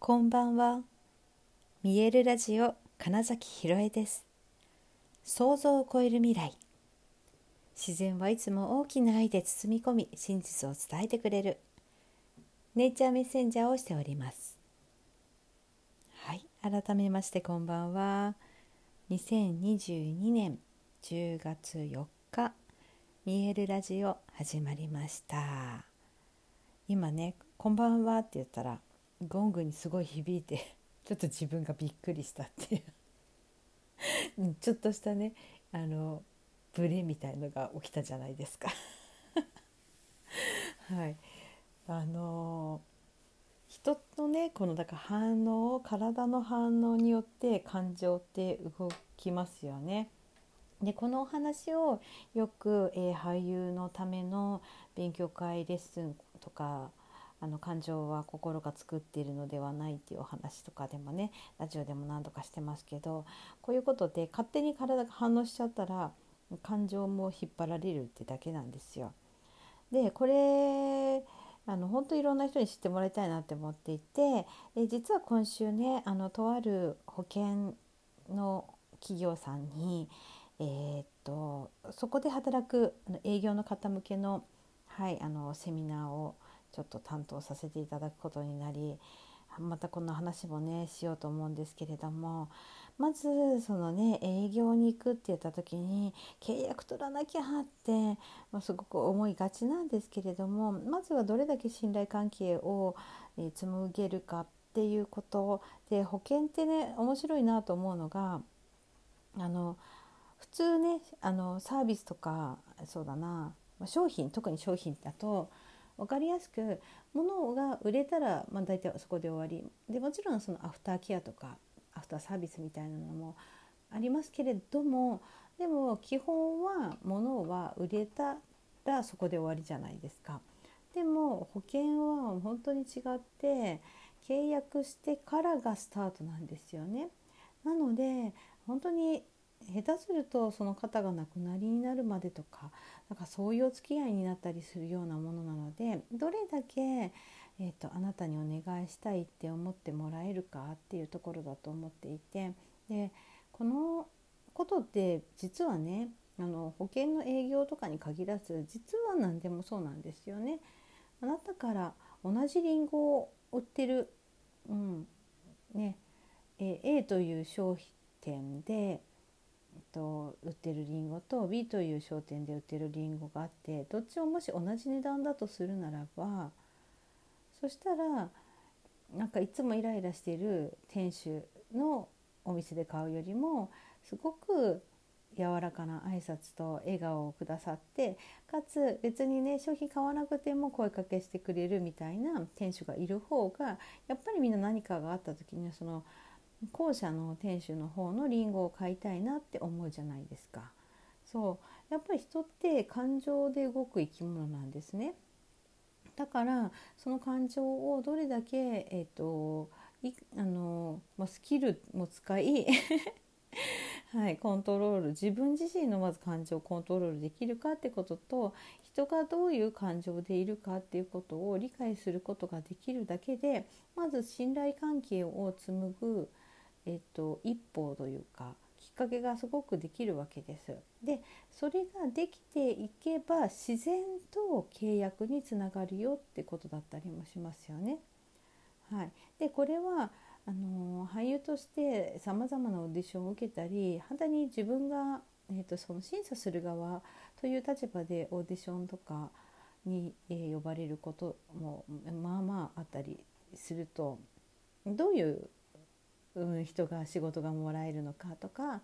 こんばんは。見えるラジオ金崎ひろえです。想像を超える未来。自然はいつも大きな愛で包み込み、真実を伝えてくれる。ネイチャーメッセンジャーをしております。はい、改めましてこんばんは。2022年10月4日、見えるラジオ始まりました。今ね、こんばんはって言ったら。ゴングにすごい響いて ちょっと自分がびっくりしたっていう。ちょっとしたねあのブレみたいのが起きたじゃないですか。はい。あの人のねこのだから反応体の反応によって感情って動きますよね。でこのお話をよく、えー、俳優のための勉強会レッスンとかあの感情は心が作っているのではないっていうお話とかでもねラジオでも何度かしてますけどこういうことで勝手に体が反応しちゃったら感情も引っ張られるってだけなんですよ。でこれあの本当いろんな人に知ってもらいたいなって思っていてえ実は今週ねあのとある保険の企業さんに、えー、っとそこで働く営業の方向けの,、はい、あのセミナーをちょっと担当させていただくことになりまたこの話もねしようと思うんですけれどもまずそのね営業に行くって言った時に契約取らなきゃって、まあ、すごく思いがちなんですけれどもまずはどれだけ信頼関係を、えー、紡げるかっていうことで保険ってね面白いなと思うのがあの普通ねあのサービスとかそうだな商品特に商品だと分かりやすく物が売れたら、まあ、大体そこで終わりでもちろんそのアフターケアとかアフターサービスみたいなのもありますけれどもでも基本は物は売れたらそこで終わりじゃないですか。でも保険は本当に違って契約してからがスタートなんですよね。なので本当に下手するとその方が亡くなりになるまでとかなんかそういうお付き合いになったりするようなものなのでどれだけ、えーと、あなたにお願いしたいって思ってもらえるかっていうところだと思っていてでこのことって実はねあの保険の営業とかに限らず実は何でもそうなんですよね。あなたから同じリンゴを売ってる、うんねえ A という商品店でと売ってるりんごと B という商店で売ってるりんごがあってどっちももし同じ値段だとするならばそしたらなんかいつもイライラしてる店主のお店で買うよりもすごく柔らかな挨拶と笑顔をくださってかつ別にね商品買わなくても声かけしてくれるみたいな店主がいる方がやっぱりみんな何かがあった時にはその後者の店主の方のリンゴを買いたいなって思うじゃないですか。そうやっぱり人って感情で動く生き物なんですね。だからその感情をどれだけ、えーといあのまあ、スキルも使い はい、コントロール自分自身のまず感情をコントロールできるかってことと人がどういう感情でいるかっていうことを理解することができるだけでまず信頼関係を紡ぐえっと、一歩というかきっかけがすごくできるわけです。でそれができていけば自然と契約につながるよってことだったりもしますよね。はい、でこれはあの俳優としてさまざまなオーディションを受けたり反対に自分が、えーと、とその審査する側という立場でオーディションとかに、えー、呼ばれることもまあまああったりするとどういううん、人が仕事がもらえるのかとか、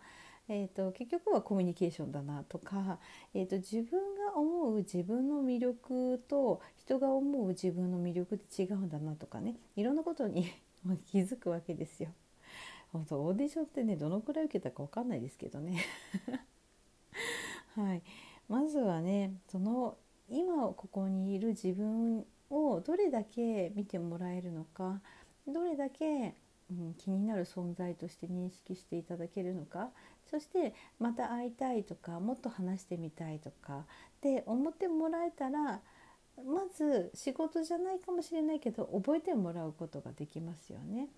えーと、結局はコミュニケーションだなとか、えーと、と自分が思う自分の魅力と人が思う自分の魅力って違うんだなとかねいろんなことに 気づくわけですよ。本当オーディションってねどのくらい受けたか分かんないですけどね。はい、まずはねその今ここにいる自分をどれだけ見てもらえるのかどれだけうん、気になる存在として認識していただけるのか？そしてまた会いたいとかもっと話してみたいとか。って思ってもらえたらまず仕事じゃないかもしれないけど覚えてもらうことができますよね。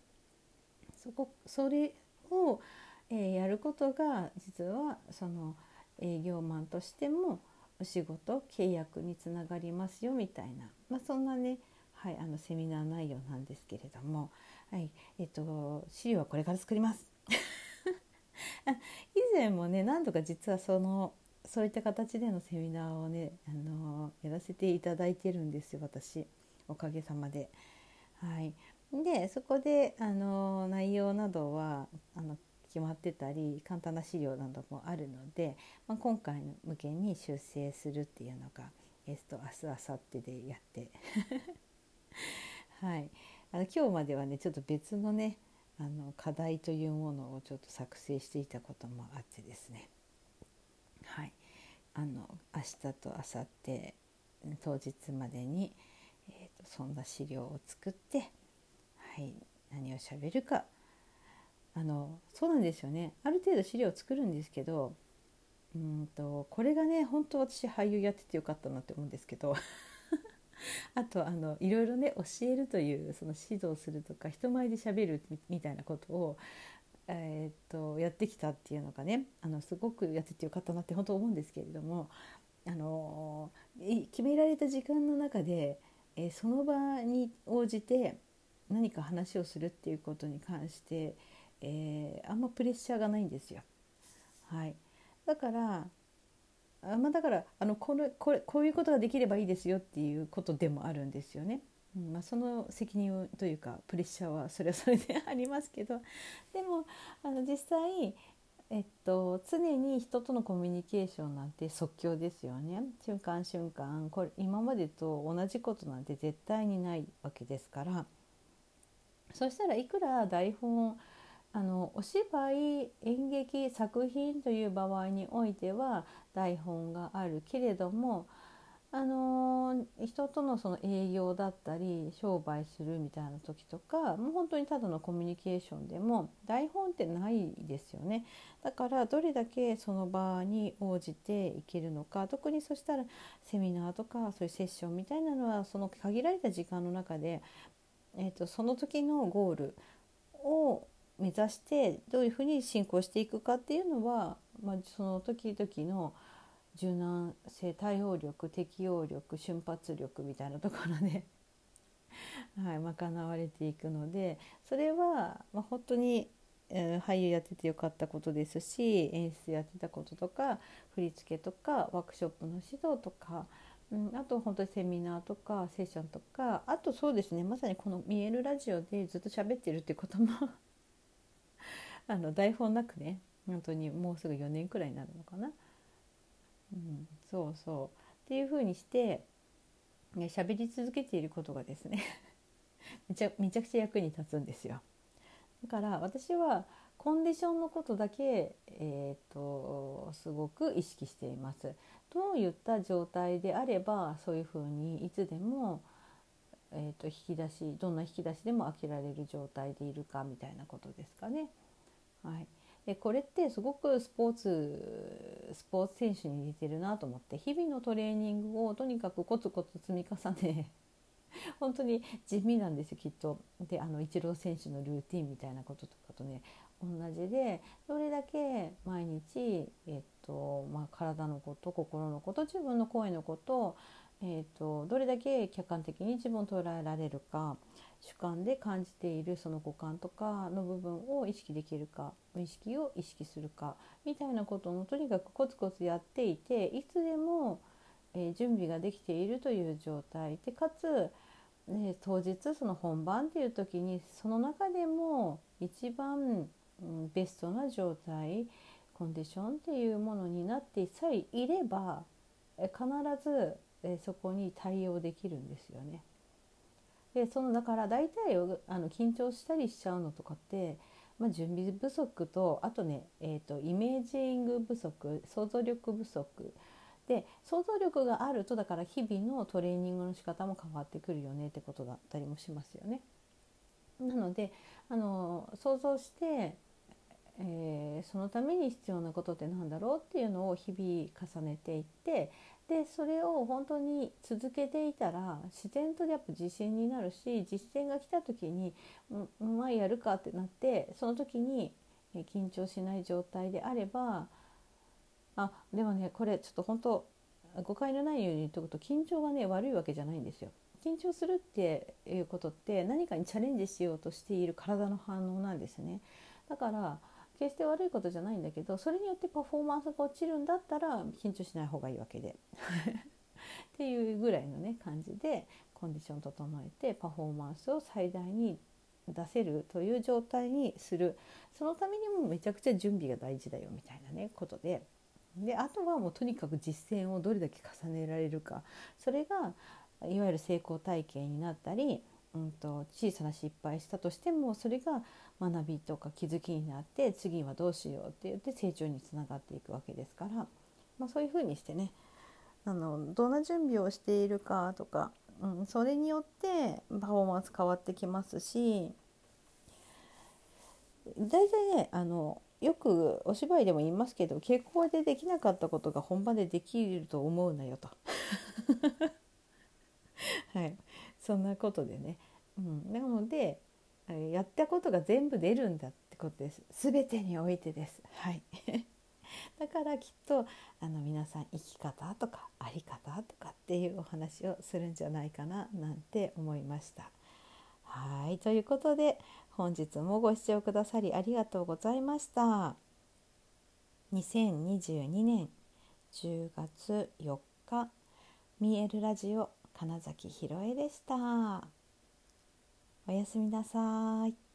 そこそれを、えー、やることが実はその営業マンとしてもお仕事契約につながりますよみたいな、まあ、そんなね、はい、あのセミナー内容なんですけれども、はいえっと、資料はこれから作ります。以前もね何度か実はそのそういった形でのセミナーをね、あのやらせていただいてるんですよ私おかげさまで。はい、でそこで、あの内容などはあの決まってたり簡単な資料などもあるので、まあ、今回向けに修正するっていうのが、えー、と明日明後日でやって はい。あの今日まではねちょっと別のねあの課題というものをちょっと作成していたこともあってですね。はい。あの明日と明後日当日までに、えーと、そんな資料を作って、はい、何をしゃべるか。あのそうなんですよね。ある程度資料を作るんですけどうんとこれがね本当私俳優やっててよかったなって思うんですけど。あとあのいろいろね教えるというその指導するとか人前でしゃべるみたいなことを、えー、っとやってきたっていうのがねあのすごくやっててよかったなって本当思うんですけれどもあの決められた時間の中で、えー、その場に応じて何か話をするっていうことに関してえー、あんまプレッシャーがないんですよ。はい、だからあまあ、だからあのこれこれこういうことができればいいですよっていうことでもあるんですよね。うんまあ、その責任というかプレッシャーは それはそれでありますけど。でもあの実際、えっと、常に人とのコミュニケーションなんて即興ですよね。瞬間瞬間これ今までと同じことなんて絶対にないわけですから。そしたらいくら台本あのお芝居演劇作品という場合においては台本があるけれどもあの人とのその営業だったり商売するみたいな時とかもう本当にただのコミュニケーションでも台本ってないですよね。だからどれだけその場に応じていけるのか特にそしたらセミナーとかそういうセッションみたいなのはその限られた時間の中で、えーとその時のゴールを目指してどういうふうに進行していくかっていうのは、まあ、その時々の柔軟性対応力適応力瞬発力みたいなところで はい、賄われていくのでそれは、まあ、本当に、えー、俳優やっててよかったことですし演出やってたこととか振り付けとかワークショップの指導とか、あと本当にセミナーとかセッションとかあとそうですねまさにこの「見えるラジオ」でずっと喋ってるっていうこともあの台本なくね本当にもうすぐ4年くらいになるのかな。うん、そうそうっていうふうにしてね喋り続けていることがですね めちゃめちゃくちゃ役に立つんですよ。だから私はコンディションのことだけ、えーと、すごく意識しています。どういった状態であればそういうふうにいつでも、えーと引き出しどんな引き出しでも開けられる状態でいるかみたいなことですかね。はい、でこれってすごくスポーツスポーツ選手に似てるなと思って日々のトレーニングをとにかくコツコツ積み重ね 本当に地味なんですよきっと。であのイチロー選手のルーティンみたいなこととかとね同じでどれだけ毎日、えっまあ、体のこと心のこと自分の声のこと、えっと、どれだけ客観的に自分を捉えられるか主観で感じているその五感とかの部分を意識できるか無意識を意識するかみたいなことをとにかくコツコツやっていていつでも、えー、準備ができているという状態。でかつ、ね、当日その本番っていう時にその中でも一番、ベストな状態コンディションっていうものになってさえいれば必ず、そこに対応できるんですよね。でそのだから大体あの緊張したりしちゃうのとかって、まあ、準備不足とあとね、えーと、イメージング不足想像力不足で想像力があるとだから日々のトレーニングの仕方も変わってくるよねってことだったりもしますよね。なのであの想像して、えー、そのために必要なことって何だろうっていうのを日々重ねていってでそれを本当に続けていたら自然とやっぱ自信になるし実践が来た時に「うまあやるか」ってなってその時に緊張しない状態であればあでもねこれちょっと本当誤解のないように言っとくと緊張がね悪いわけじゃないんですよ。緊張するっていうことって何かにチャレンジしようとしている体の反応なんですね。だから決して悪いことじゃないんだけどそれによってパフォーマンスが落ちるんだったら緊張しない方がいいわけで。っていうぐらいのね感じでコンディション整えてパフォーマンスを最大に出せるという状態にする。そのためにもめちゃくちゃ準備が大事だよみたいなねことで。であとはもうとにかく実践をどれだけ重ねられるか。それがいわゆる成功体験になったり、うんと、小さな失敗したとしてもそれが学びとか気づきになって次はどうしようって言って成長につながっていくわけですから、まあ、そういうふうにしてねあのどんな準備をしているかとか、うん、それによってパフォーマンス変わってきますし大体ねあのよくお芝居でも言いますけど稽古場でできなかったことが本番でできると思うなよと。はい。そんなことでね、うん、なのでやったことが全部出るんだってことです。全てにおいてです。はい。だからきっとあの皆さん生き方とか在り方とかっていうお話をするんじゃないかななんて思いました。はい。ということで本日もご視聴くださりありがとうございました。2022年10月4日見えるラジオ金崎ひろえでした。おやすみなさい。